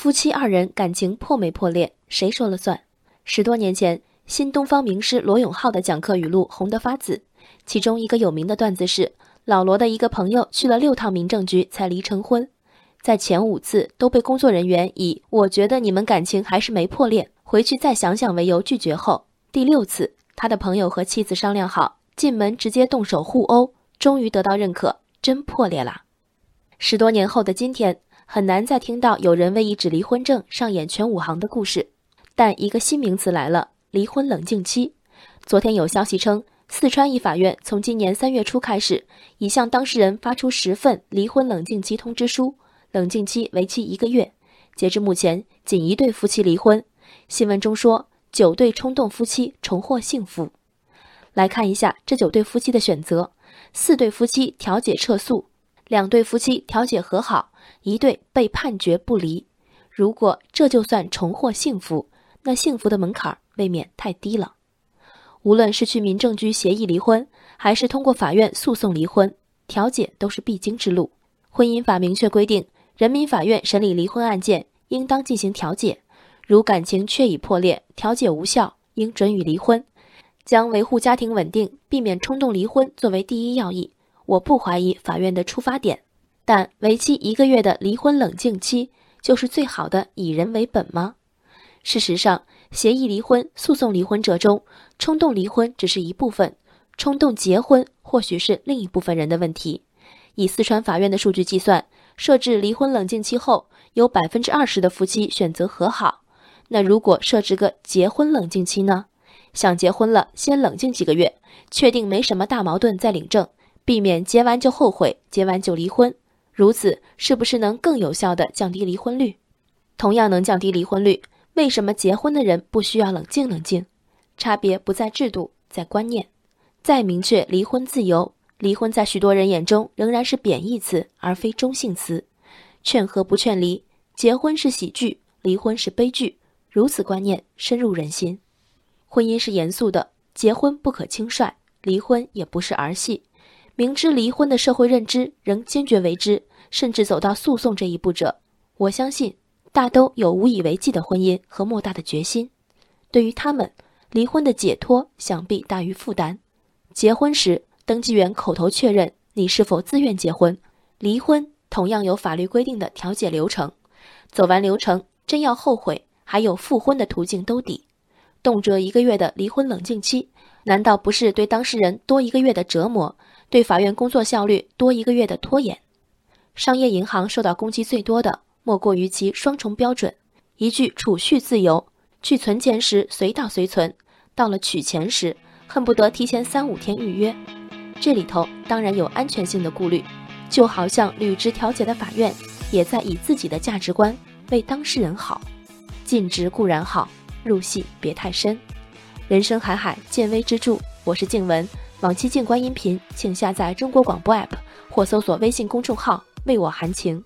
夫妻二人感情破没破裂，谁说了算？十多年前，新东方名师罗永浩的讲课语录红得发紫，其中一个有名的段子是：老罗的一个朋友去了六趟民政局才离成婚，在前五次都被工作人员以“我觉得你们感情还是没破裂，回去再想想”为由拒绝后，第六次他的朋友和妻子商量好，进门直接动手互殴，终于得到认可，真破裂了。十多年后的今天。很难再听到有人为一纸离婚证上演全武行的故事，但一个新名词来了——离婚冷静期。昨天有消息称，四川一法院从今年三月初开始，已向当事人发出十份离婚冷静期通知书，冷静期为期一个月。截至目前，仅一对夫妻离婚。新闻中说，九对冲动夫妻重获幸福。来看一下这九对夫妻的选择：四对夫妻调解撤诉，两对夫妻调解和好。一对被判决不离，如果这就算重获幸福，那幸福的门槛未免太低了。无论是去民政局协议离婚，还是通过法院诉讼离婚，调解都是必经之路。婚姻法明确规定，人民法院审理离婚案件应当进行调解，如感情确已破裂，调解无效，应准予离婚。将维护家庭稳定、避免冲动离婚作为第一要义，我不怀疑法院的出发点。但为期一个月的离婚冷静期就是最好的以人为本吗？事实上，协议离婚、诉讼离婚者中，冲动离婚只是一部分，冲动结婚或许是另一部分人的问题。以四川法院的数据计算，设置离婚冷静期后，有百分之二十的夫妻选择和好。那如果设置个结婚冷静期呢？想结婚了，先冷静几个月，确定没什么大矛盾再领证，避免结完就后悔，结完就离婚。如此是不是能更有效地降低离婚率？同样能降低离婚率，为什么结婚的人不需要冷静冷静？差别不在制度，在观念。再明确离婚自由，离婚在许多人眼中仍然是贬义词，而非中性词。劝和不劝离，结婚是喜剧，离婚是悲剧。如此观念深入人心。婚姻是严肃的，结婚不可轻率，离婚也不是儿戏。明知离婚的社会认知仍坚决为之。甚至走到诉讼这一步者，我相信大都有无以为继的婚姻和莫大的决心。对于他们，离婚的解脱想必大于负担。结婚时，登记员口头确认你是否自愿结婚；离婚同样有法律规定的调解流程。走完流程，真要后悔，还有复婚的途径兜底。动辄一个月的离婚冷静期，难道不是对当事人多一个月的折磨，对法院工作效率多一个月的拖延？商业银行受到攻击最多的，莫过于其双重标准：一句储蓄自由，去存钱时随到随存，到了取钱时，恨不得提前三五天预约。这里头当然有安全性的顾虑，就好像履职调解的法院，也在以自己的价值观为当事人好。尽职固然好，入戏别太深。人生海海，见微知著。我是静文，往期静观音频，请下载中国广播 app 或搜索微信公众号。为我含情。